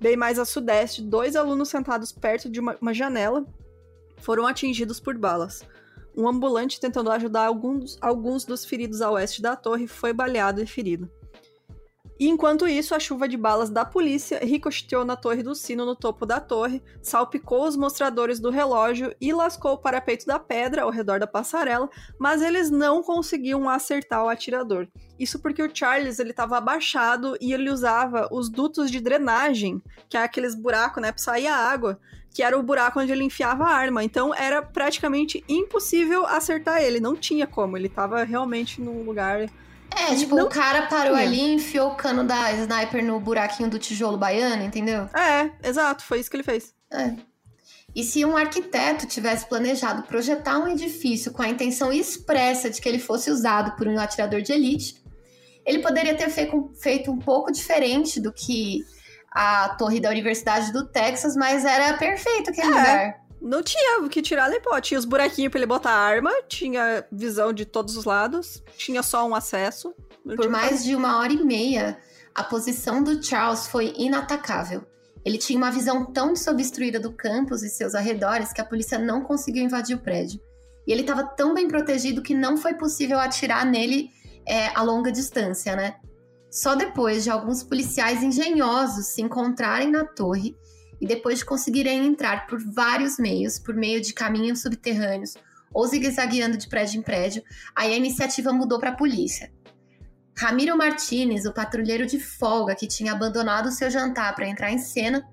Bem mais a sudeste, dois alunos sentados perto de uma, uma janela foram atingidos por balas. Um ambulante tentando ajudar alguns, alguns dos feridos a oeste da torre foi baleado e ferido. Enquanto isso, a chuva de balas da polícia ricocheteou na torre do sino no topo da torre, salpicou os mostradores do relógio e lascou o parapeito da pedra ao redor da passarela, mas eles não conseguiam acertar o atirador. Isso porque o Charles ele estava abaixado e ele usava os dutos de drenagem, que é aqueles buracos, né, para sair a água, que era o buraco onde ele enfiava a arma. Então era praticamente impossível acertar ele, não tinha como, ele estava realmente num lugar É, tipo, não... o cara parou ali e enfiou o cano da sniper no buraquinho do tijolo baiano, entendeu? É, exato, foi isso que ele fez. É. E se um arquiteto tivesse planejado projetar um edifício com a intenção expressa de que ele fosse usado por um atirador de elite, ele poderia ter feito um pouco diferente do que a torre da Universidade do Texas, mas era perfeito aquele é, lugar. Não tinha o que tirar nem pô. Tinha os buraquinhos pra ele botar arma, tinha visão de todos os lados, tinha só um acesso. Por mais de uma hora e meia, a posição do Charles foi inatacável. Ele tinha uma visão tão desobstruída do campus e seus arredores que a polícia não conseguiu invadir o prédio. E ele estava tão bem protegido que não foi possível atirar nele é, a longa distância, né? Só depois de alguns policiais engenhosos se encontrarem na torre e depois de conseguirem entrar por vários meios, por meio de caminhos subterrâneos ou zigue-zagueando de prédio em prédio, aí a iniciativa mudou para a polícia. Ramiro Martinez, o patrulheiro de folga que tinha abandonado seu jantar para entrar em cena,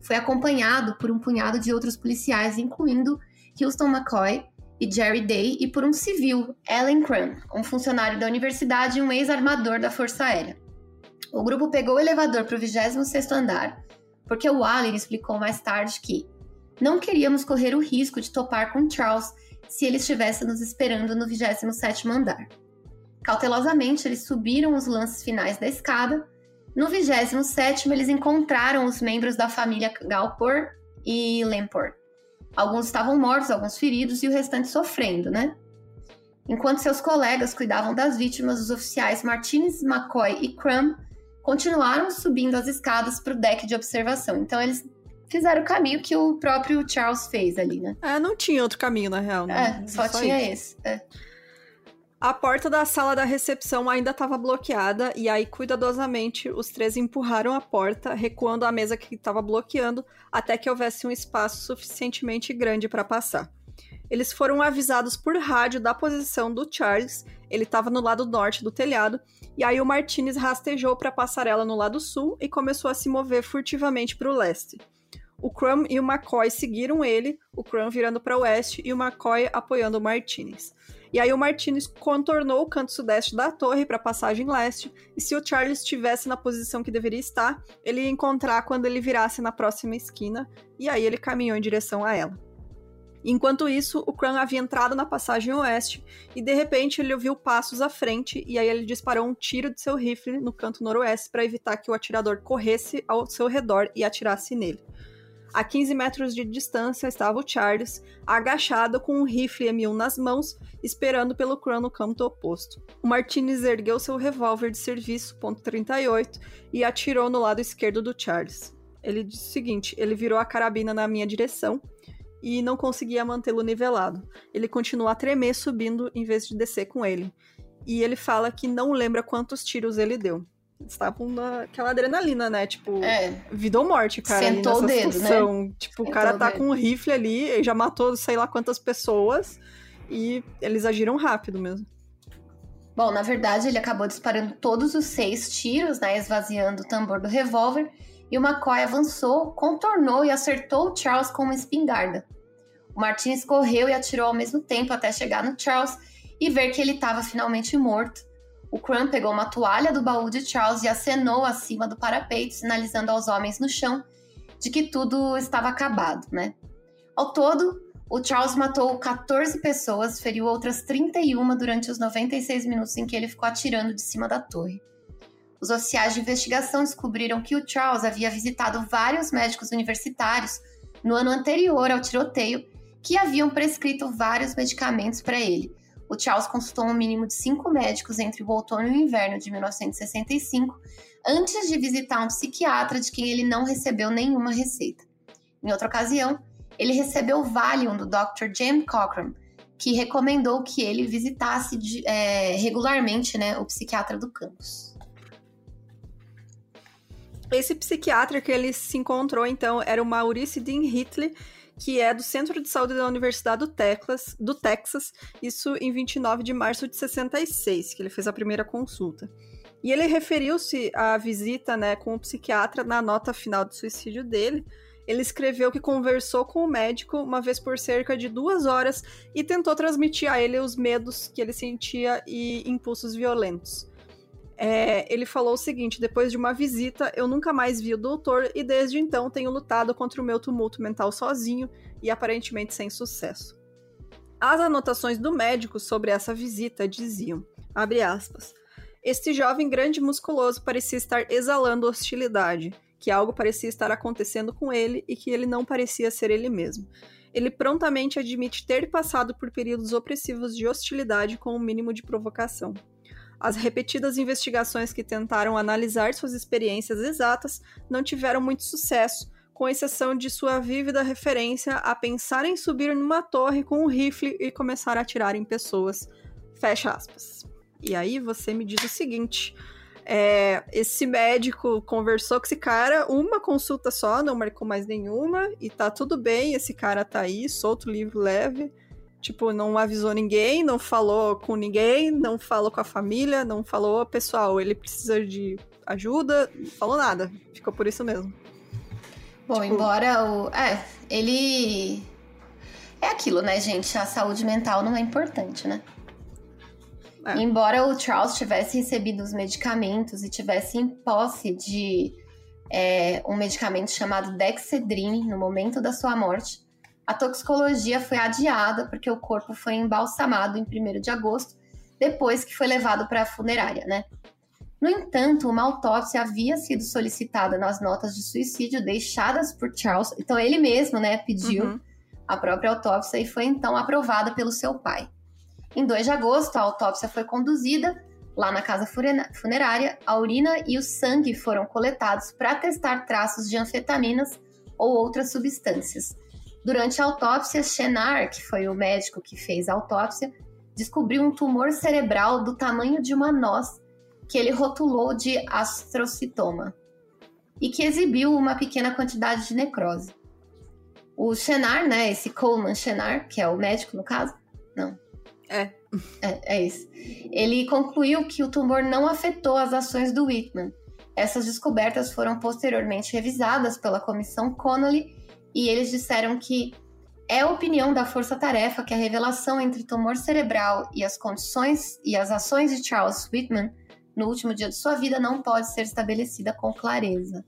foi acompanhado por um punhado de outros policiais, incluindo Houston McCoy e Jerry Day, e por um civil, Alan Crum, um funcionário da universidade e um ex-armador da Força Aérea. O grupo pegou o elevador para o 26º andar, porque o Allen explicou mais tarde que não queríamos correr o risco de topar com Charles se ele estivesse nos esperando no 27º andar. Cautelosamente, eles subiram os lances finais da escada. No 27 eles encontraram os membros da família Galpor e Lemport. Alguns estavam mortos, alguns feridos e o restante sofrendo, né? Enquanto seus colegas cuidavam das vítimas, os oficiais Martinez, McCoy e Crum continuaram subindo as escadas para o deck de observação. Então eles fizeram o caminho que o próprio Charles fez ali, né? É, não tinha outro caminho, na real, né? É, só, só tinha isso. esse. É. A porta da sala da recepção ainda estava bloqueada e aí, cuidadosamente, os três empurraram a porta, recuando a mesa que estava bloqueando até que houvesse um espaço suficientemente grande para passar. Eles foram avisados por rádio da posição do Charles, ele estava no lado norte do telhado, e aí o Martinez rastejou para a passarela no lado sul e começou a se mover furtivamente para o leste. O Crum e o McCoy seguiram ele, o Crum virando para o oeste e o McCoy apoiando o Martinez. E aí o Martinez contornou o canto sudeste da torre para a passagem leste, e se o Charles estivesse na posição que deveria estar, ele ia encontrar quando ele virasse na próxima esquina, e aí ele caminhou em direção a ela. Enquanto isso, o Kran havia entrado na passagem oeste e de repente ele ouviu passos à frente e aí ele disparou um tiro de seu rifle no canto noroeste para evitar que o atirador corresse ao seu redor e atirasse nele. A 15 metros de distância estava o Charles, agachado com um rifle M1 nas mãos, esperando pelo Crow no canto oposto. O Martinez ergueu seu revólver de serviço, ponto .38, e atirou no lado esquerdo do Charles. Ele disse o seguinte: ele virou a carabina na minha direção e não conseguia mantê-lo nivelado. Ele continuou a tremer subindo em vez de descer com ele. E ele fala que não lembra quantos tiros ele deu estavam naquela adrenalina, né? Tipo, é. vida ou morte, cara. Sentou o dedo, né? situação. né? Tipo, Sentou o cara tá com um rifle ali, e já matou sei lá quantas pessoas. E eles agiram rápido mesmo. Bom, na verdade, ele acabou disparando todos os seis tiros, né? Esvaziando o tambor do revólver. E o McCoy avançou, contornou e acertou o Charles com uma espingarda. O Martins correu e atirou ao mesmo tempo até chegar no Charles e ver que ele estava finalmente morto o Crum pegou uma toalha do baú de Charles e acenou acima do parapeito, sinalizando aos homens no chão de que tudo estava acabado, né? Ao todo, o Charles matou 14 pessoas, feriu outras 31 durante os 96 minutos em que ele ficou atirando de cima da torre. Os oficiais de investigação descobriram que o Charles havia visitado vários médicos universitários no ano anterior ao tiroteio que haviam prescrito vários medicamentos para ele, o Charles consultou um mínimo de cinco médicos entre o outono e o inverno de 1965, antes de visitar um psiquiatra de quem ele não recebeu nenhuma receita. Em outra ocasião, ele recebeu o Valium do Dr. James Cochran, que recomendou que ele visitasse é, regularmente né, o psiquiatra do campus. Esse psiquiatra que ele se encontrou, então, era o Maurice Dean Hitley, que é do Centro de Saúde da Universidade do Texas, do Texas, isso em 29 de março de 66, que ele fez a primeira consulta. E ele referiu-se à visita né, com o psiquiatra na nota final do suicídio dele. Ele escreveu que conversou com o médico uma vez por cerca de duas horas e tentou transmitir a ele os medos que ele sentia e impulsos violentos. É, ele falou o seguinte: depois de uma visita, eu nunca mais vi o doutor e desde então tenho lutado contra o meu tumulto mental sozinho e aparentemente sem sucesso. As anotações do médico sobre essa visita diziam, abre aspas, este jovem grande e musculoso parecia estar exalando hostilidade, que algo parecia estar acontecendo com ele e que ele não parecia ser ele mesmo. Ele prontamente admite ter passado por períodos opressivos de hostilidade com o um mínimo de provocação. As repetidas investigações que tentaram analisar suas experiências exatas não tiveram muito sucesso, com exceção de sua vívida referência a pensar em subir numa torre com um rifle e começar a atirar em pessoas. Fecha aspas. E aí você me diz o seguinte: é, esse médico conversou com esse cara uma consulta só, não marcou mais nenhuma, e tá tudo bem, esse cara tá aí, solto, livre, leve. Tipo, não avisou ninguém, não falou com ninguém, não falou com a família, não falou, pessoal, ele precisa de ajuda, não falou nada. Ficou por isso mesmo. Bom, tipo... embora o. É, ele. É aquilo, né, gente? A saúde mental não é importante, né? É. Embora o Charles tivesse recebido os medicamentos e tivesse em posse de é, um medicamento chamado Dexedrine no momento da sua morte, a toxicologia foi adiada porque o corpo foi embalsamado em 1 de agosto, depois que foi levado para a funerária, né? No entanto, uma autópsia havia sido solicitada nas notas de suicídio deixadas por Charles, então ele mesmo, né, pediu uhum. a própria autópsia e foi então aprovada pelo seu pai. Em 2 de agosto, a autópsia foi conduzida lá na casa funerária. A urina e o sangue foram coletados para testar traços de anfetaminas ou outras substâncias. Durante a autópsia, Chenar, que foi o médico que fez a autópsia, descobriu um tumor cerebral do tamanho de uma noz que ele rotulou de astrocitoma e que exibiu uma pequena quantidade de necrose. O Chenar, né, esse Coleman Chenar, que é o médico no caso, não, é. é. É isso. Ele concluiu que o tumor não afetou as ações do Whitman. Essas descobertas foram posteriormente revisadas pela comissão Connolly e eles disseram que é opinião da força-tarefa que a revelação entre tumor cerebral e as condições e as ações de Charles Whitman no último dia de sua vida não pode ser estabelecida com clareza.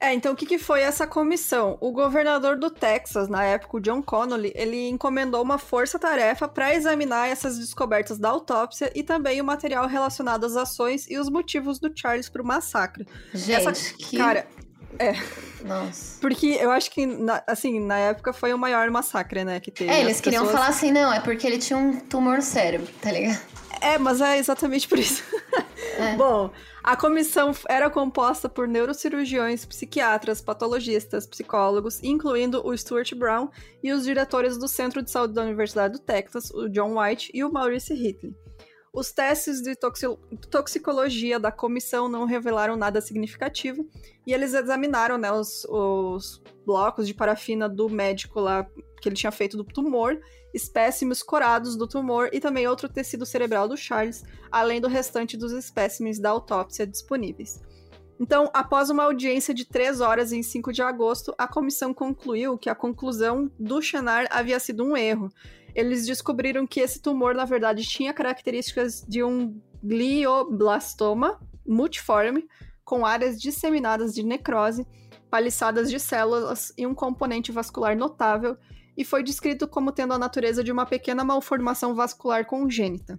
É, então o que, que foi essa comissão? O governador do Texas, na época, o John Connolly, ele encomendou uma força-tarefa para examinar essas descobertas da autópsia e também o material relacionado às ações e os motivos do Charles para o massacre. Gente, essa, que... cara, é. Nossa. Porque eu acho que, na, assim, na época foi o maior massacre, né, que teve. É, eles queriam pessoas... falar assim, não, é porque ele tinha um tumor no cérebro, tá ligado? É, mas é exatamente por isso. É. Bom, a comissão era composta por neurocirurgiões, psiquiatras, patologistas, psicólogos, incluindo o Stuart Brown e os diretores do Centro de Saúde da Universidade do Texas, o John White e o Maurice Hitley. Os testes de toxicologia da comissão não revelaram nada significativo e eles examinaram né, os, os blocos de parafina do médico lá que ele tinha feito do tumor, espécimes corados do tumor e também outro tecido cerebral do Charles, além do restante dos espécimes da autópsia disponíveis. Então, após uma audiência de três horas em 5 de agosto, a comissão concluiu que a conclusão do Chenar havia sido um erro. Eles descobriram que esse tumor, na verdade, tinha características de um glioblastoma multiforme, com áreas disseminadas de necrose, paliçadas de células e um componente vascular notável, e foi descrito como tendo a natureza de uma pequena malformação vascular congênita.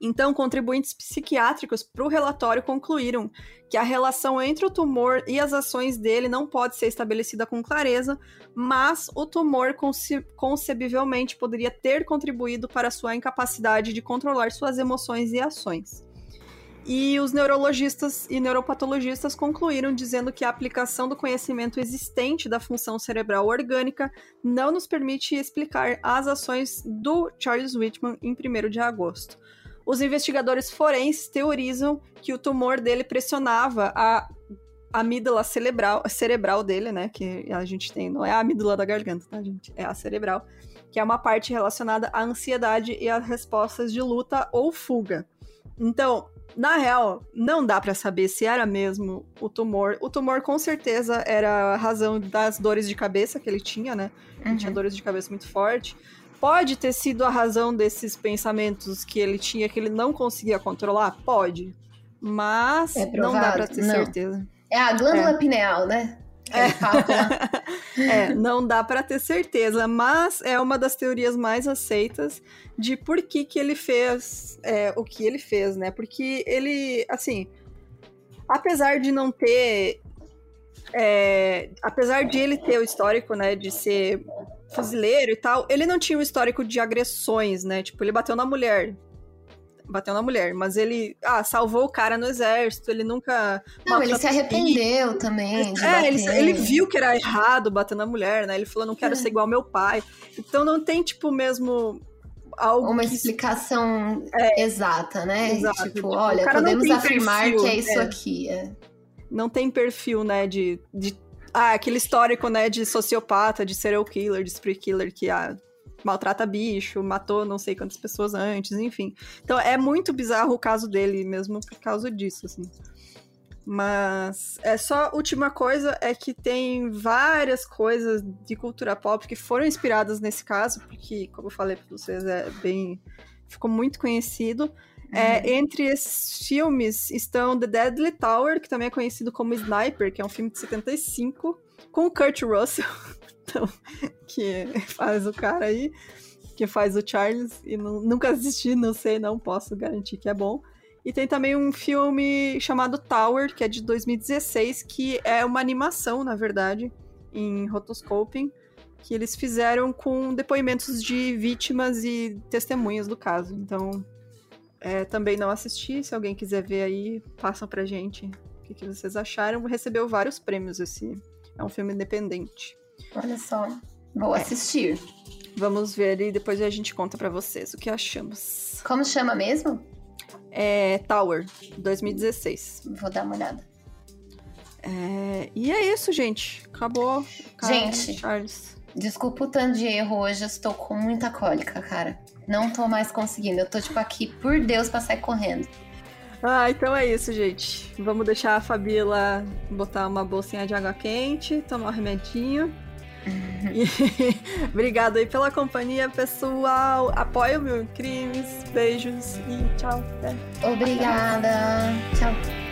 Então, contribuintes psiquiátricos para o relatório concluíram que a relação entre o tumor e as ações dele não pode ser estabelecida com clareza, mas o tumor conce concebivelmente poderia ter contribuído para sua incapacidade de controlar suas emoções e ações. E os neurologistas e neuropatologistas concluíram dizendo que a aplicação do conhecimento existente da função cerebral orgânica não nos permite explicar as ações do Charles Whitman em 1 de agosto. Os investigadores forenses teorizam que o tumor dele pressionava a amígdala cerebral, cerebral dele, né? Que a gente tem, não é a amígdala da garganta, tá, gente? É a cerebral, que é uma parte relacionada à ansiedade e às respostas de luta ou fuga. Então, na real, não dá para saber se era mesmo o tumor. O tumor com certeza era a razão das dores de cabeça que ele tinha, né? Ele tinha uhum. dores de cabeça muito forte. Pode ter sido a razão desses pensamentos que ele tinha que ele não conseguia controlar? Pode. Mas É não dá pra ter Não. certeza. É a glândula É. pineal, né? Lá. É, não dá pra ter certeza, mas é uma das teorias mais aceitas de por que, que ele fez é, o que ele fez, né? Porque ele, assim, apesar de não ter. é, apesar de ele ter o histórico, né, de ser fuzileiro e tal, ele não tinha o histórico de agressões, né? Tipo, ele bateu na mulher. Bateu na mulher, mas ele, ah, salvou o cara no exército, ele nunca. Não, ele se arrependeu também de é, ele, ele viu que era errado bater na mulher, né? Ele falou, não quero É. ser igual meu pai. Então não tem, tipo, mesmo algo Uma que... explicação exata, né? Exato, Tipo, tipo, olha, podemos afirmar perfil, que é isso é. aqui. É. Não tem perfil, né, de... de ah, aquele histórico, né, de sociopata, de serial killer, de spree killer, que ah, maltrata bicho, matou não sei quantas pessoas antes, enfim. Então é muito bizarro o caso dele, mesmo por causa disso, assim. Mas é só última coisa é que tem várias coisas de cultura pop que foram inspiradas nesse caso, porque, como eu falei pra vocês, é bem. ficou muito conhecido. É, entre esses filmes estão The Deadly Tower, que também é conhecido como Sniper, que é um filme de 75, com o Kurt Russell, então, que faz o cara aí, que faz o Charles, e nu- nunca assisti, não sei, não posso garantir que é bom. E tem também um filme chamado Tower, que é de 2016, que é uma animação, na verdade, em rotoscoping, que eles fizeram com depoimentos de vítimas e testemunhas do caso. Então, é, também não assisti. Se alguém quiser ver aí, passam pra gente o que, que vocês acharam. Recebeu vários prêmios esse. É um filme independente. Olha só. Vou É. assistir. Vamos ver e depois a gente conta pra vocês o que achamos. Como chama mesmo? É Tower, 2016. Vou dar uma olhada. É, e é isso, gente. Acabou. caso Gente. Charles. Desculpa o tanto de erro hoje, eu estou com muita cólica, cara. Não tô mais conseguindo. Eu tô, tipo, aqui, por Deus, pra sair correndo. Ah, então é isso, gente. Vamos deixar a Fabi lá botar uma bolsinha de água quente, tomar um remedinho. E obrigado aí pela companhia, pessoal. Apoia o meu crimes. Beijos e tchau. Até. Obrigada. Tchau.